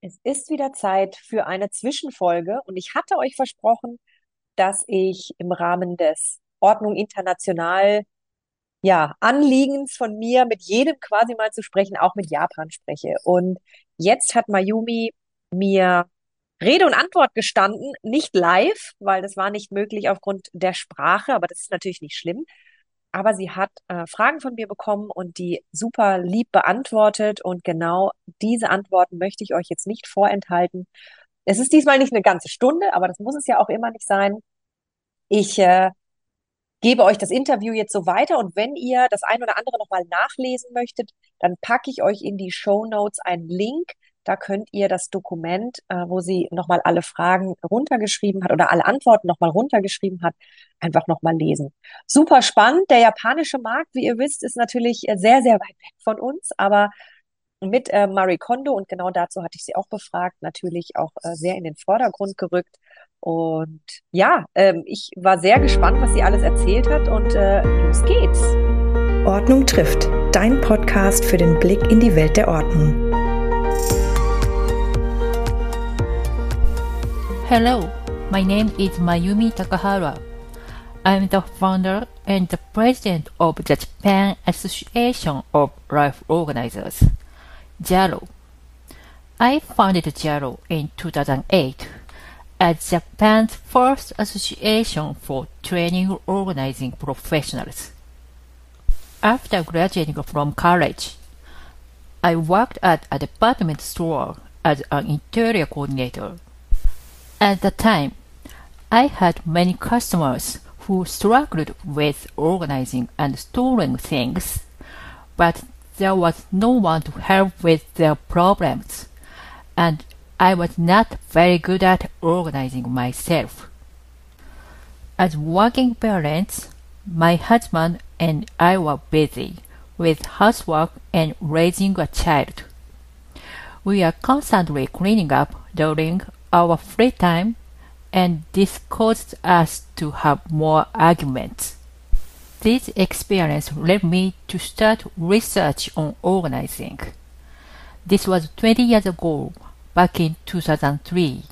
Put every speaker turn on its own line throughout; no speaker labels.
Es ist wieder Zeit für eine Zwischenfolge und ich hatte euch versprochen, dass ich im Rahmen des Ordnung International, ja, Anliegens von mir mit jedem quasi mal zu sprechen, auch mit Japan spreche. Und jetzt hat Mayumi mir Rede und Antwort gestanden, nicht live, weil das war nicht möglich aufgrund der Sprache, aber das ist natürlich nicht schlimm. Aber sie hat äh, Fragen von mir bekommen und die super lieb beantwortet. Und genau diese Antworten möchte ich euch jetzt nicht vorenthalten. Es ist diesmal nicht eine ganze Stunde, aber das muss es ja auch immer nicht sein. Ich äh, gebe euch das Interview jetzt so weiter und wenn ihr das ein oder andere nochmal nachlesen möchtet, dann packe ich euch in die Show Notes einen Link da könnt ihr das Dokument, äh, wo sie nochmal alle Fragen runtergeschrieben hat oder alle Antworten nochmal runtergeschrieben hat, einfach nochmal lesen. Super spannend. Der japanische Markt, wie ihr wisst, ist natürlich äh, sehr, sehr weit weg von uns, aber mit äh, Marie Kondo und genau dazu hatte ich sie auch befragt, natürlich auch äh, sehr in den Vordergrund gerückt. Und ja, ähm, ich war sehr gespannt, was sie alles erzählt hat und äh, los geht's.
Ordnung trifft, dein Podcast für den Blick in die Welt der Ordnung.
Hello, my name is Mayumi Takahara. I'm the founder and the president of the Japan Association of Life Organizers, JALO. I founded JALO in 2008 as Japan's first association for training organizing professionals. After graduating from college, I worked at a department store as an interior coordinator at the time, I had many customers who struggled with organizing and storing things, but there was no one to help with their problems, and I was not very good at organizing myself. As working parents, my husband and I were busy with housework and raising a child. We are constantly cleaning up during our free time, and this caused us to have more arguments. This experience led me to start research on organizing. This was 20 years ago, back in 2003.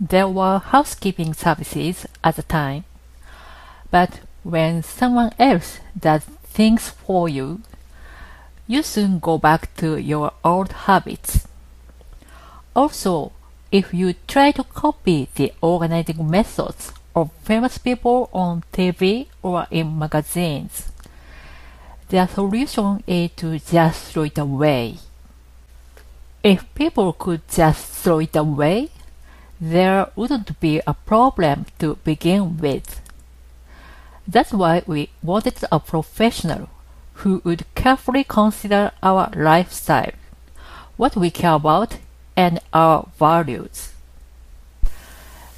There were housekeeping services at the time, but when someone else does things for you, you soon go back to your old habits. Also, if you try to copy the organizing methods of famous people on TV or in magazines, the solution is to just throw it away. If people could just throw it away, there wouldn't be a problem to begin with. That's why we wanted a professional who would carefully consider our lifestyle, what we care about, and our values.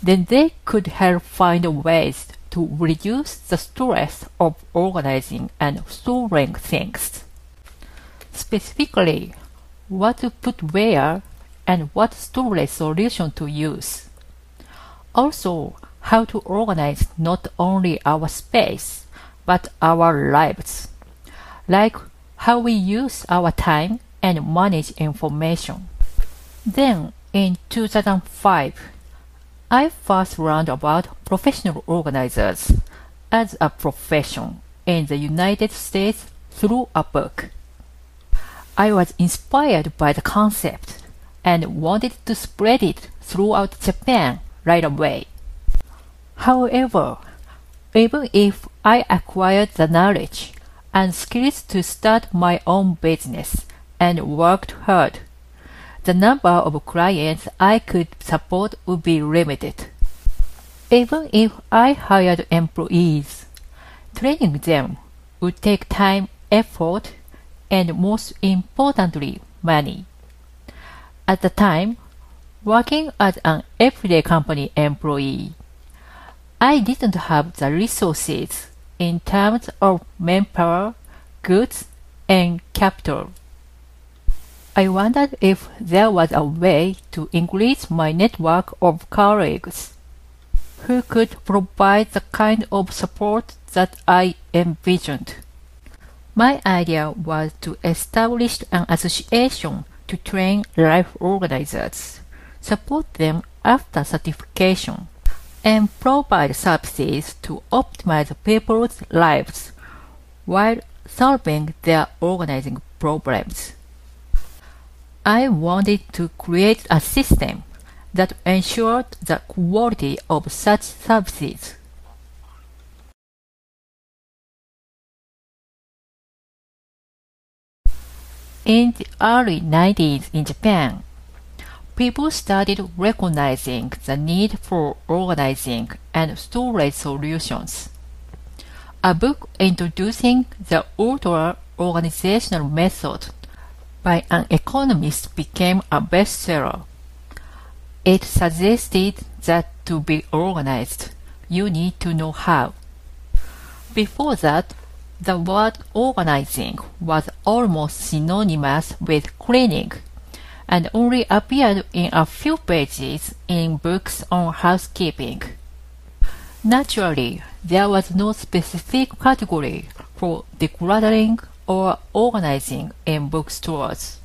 Then they could help find ways to reduce the stress of organizing and storing things. Specifically, what to put where and what storage solution to use. Also, how to organize not only our space, but our lives, like how we use our time and manage information. Then, in 2005, I first learned about professional organizers as a profession in the United States through a book. I was inspired by the concept and wanted to spread it throughout Japan right away. However, even if I acquired the knowledge and skills to start my own business and worked hard, the number of clients I could support would be limited. Even if I hired employees, training them would take time, effort, and most importantly, money. At the time, working as an everyday company employee, I didn't have the resources in terms of manpower, goods, and capital. I wondered if there was a way to increase my network of colleagues who could provide the kind of support that I envisioned. My idea was to establish an association to train life organizers, support them after certification, and provide services to optimize people's lives while solving their organizing problems. I wanted to create a system that ensured the quality of such services. In the early 90s in Japan, people started recognizing the need for organizing and storage solutions. A book introducing the ultra organizational method by an economist became a bestseller. It suggested that to be organized, you need to know how. Before that, the word organizing was almost synonymous with cleaning and only appeared in a few pages in books on housekeeping. Naturally, there was no specific category for decluttering or organizing in bookstores.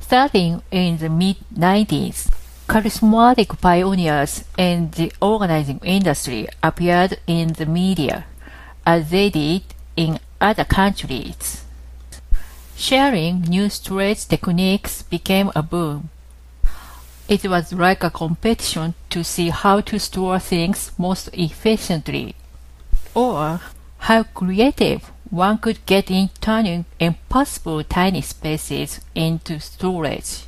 Starting in the mid 90s, charismatic pioneers in the organizing industry appeared in the media, as they did in other countries. Sharing new storage techniques became a boom. It was like a competition to see how to store things most efficiently, or how creative one could get in turning impossible tiny spaces into storage.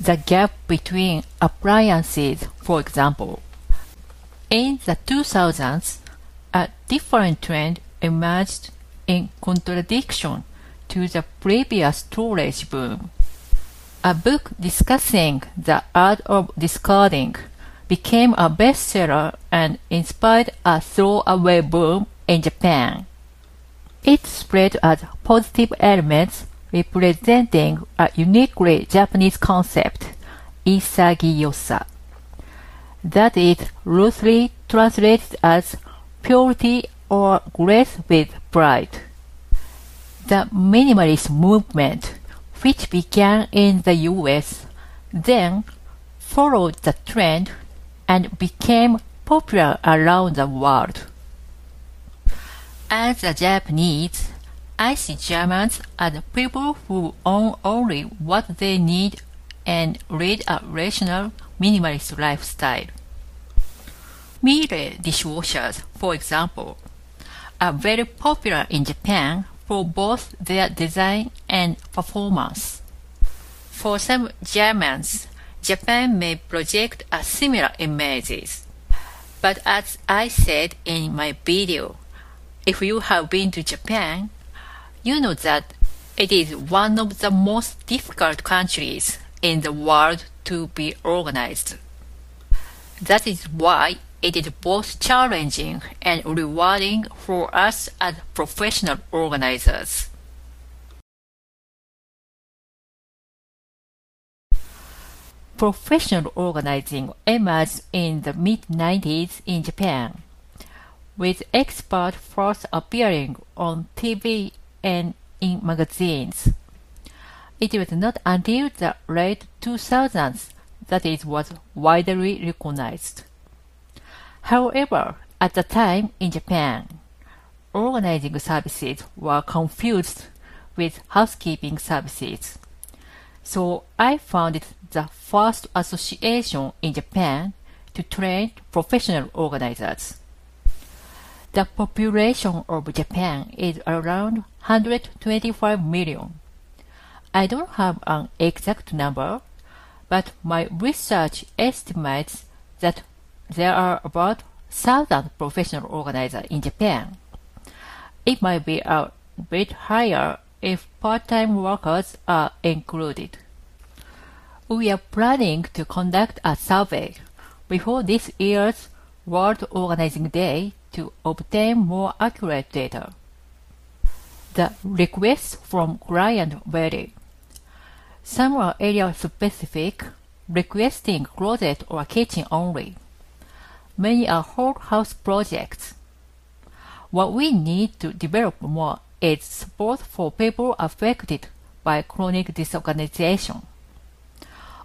The gap between appliances, for example. In the 2000s, a different trend emerged in contradiction to the previous storage boom. A book discussing the art of discarding became a bestseller and inspired a throwaway boom in Japan. It spread as positive elements representing a uniquely Japanese concept, isagiyosa. That is loosely translated as purity or grace with pride. The minimalist movement, which began in the US, then followed the trend and became popular around the world. As a Japanese, I see Germans as people who own only what they need and lead a rational, minimalist lifestyle. Miele dishwashers, for example, are very popular in Japan for both their design and performance. For some Germans, Japan may project a similar images. But as I said in my video, if you have been to Japan, you know that it is one of the most difficult countries in the world to be organized. That is why it is both challenging and rewarding for us as professional organizers. Professional organizing emerged in the mid 90s in Japan with experts first appearing on TV and in magazines. It was not until the late 2000s that it was widely recognized. However, at the time in Japan, organizing services were confused with housekeeping services. So I founded the first association in Japan to train professional organizers. The population of Japan is around 125 million. I don't have an exact number, but my research estimates that there are about 1,000 professional organizers in Japan. It might be a bit higher if part-time workers are included. We are planning to conduct a survey before this year's World Organizing Day to obtain more accurate data. The requests from client vary. Some are area specific, requesting closet or kitchen only. Many are whole house projects. What we need to develop more is support for people affected by chronic disorganization.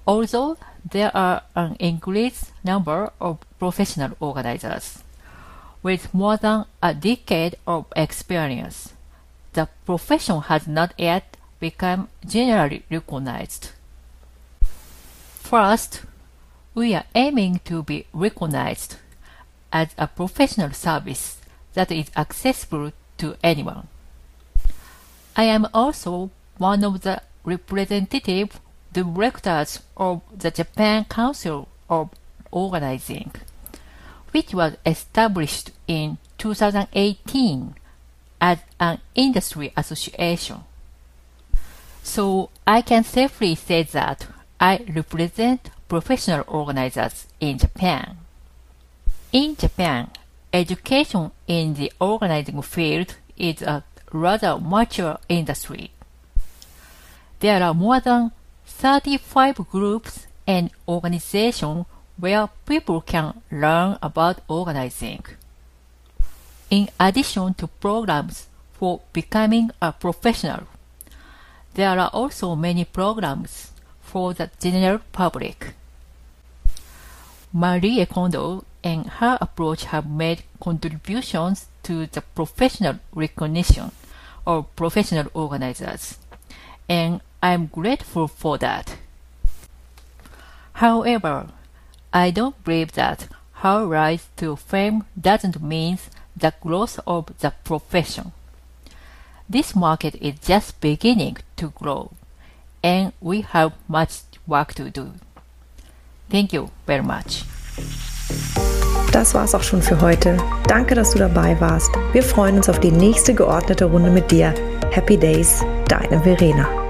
Although there are an increased number of professional organizers with more than a decade of experience, the profession has not yet become generally recognized. First, we are aiming to be recognized as a professional service that is accessible to anyone. I am also one of the representative directors of the Japan Council of Organizing, which was established in 2018 as an industry association. So I can safely say that I represent professional organizers in Japan. In Japan, education in the organizing field is a rather mature industry. There are more than 35 groups and organizations where people can learn about organizing. In addition to programs for becoming a professional, there are also many programs for the general public. Marie Kondo and her approach have made contributions to the professional recognition of professional organizers, and I'm grateful for that. However, I don't believe that her rise to fame doesn't mean the growth of the profession. This market is just beginning to grow, and we have much work to do. Thank you very much.
Das war's auch schon für heute. Danke, dass du dabei warst. Wir freuen uns auf die nächste geordnete Runde mit dir. Happy Days, deine Verena.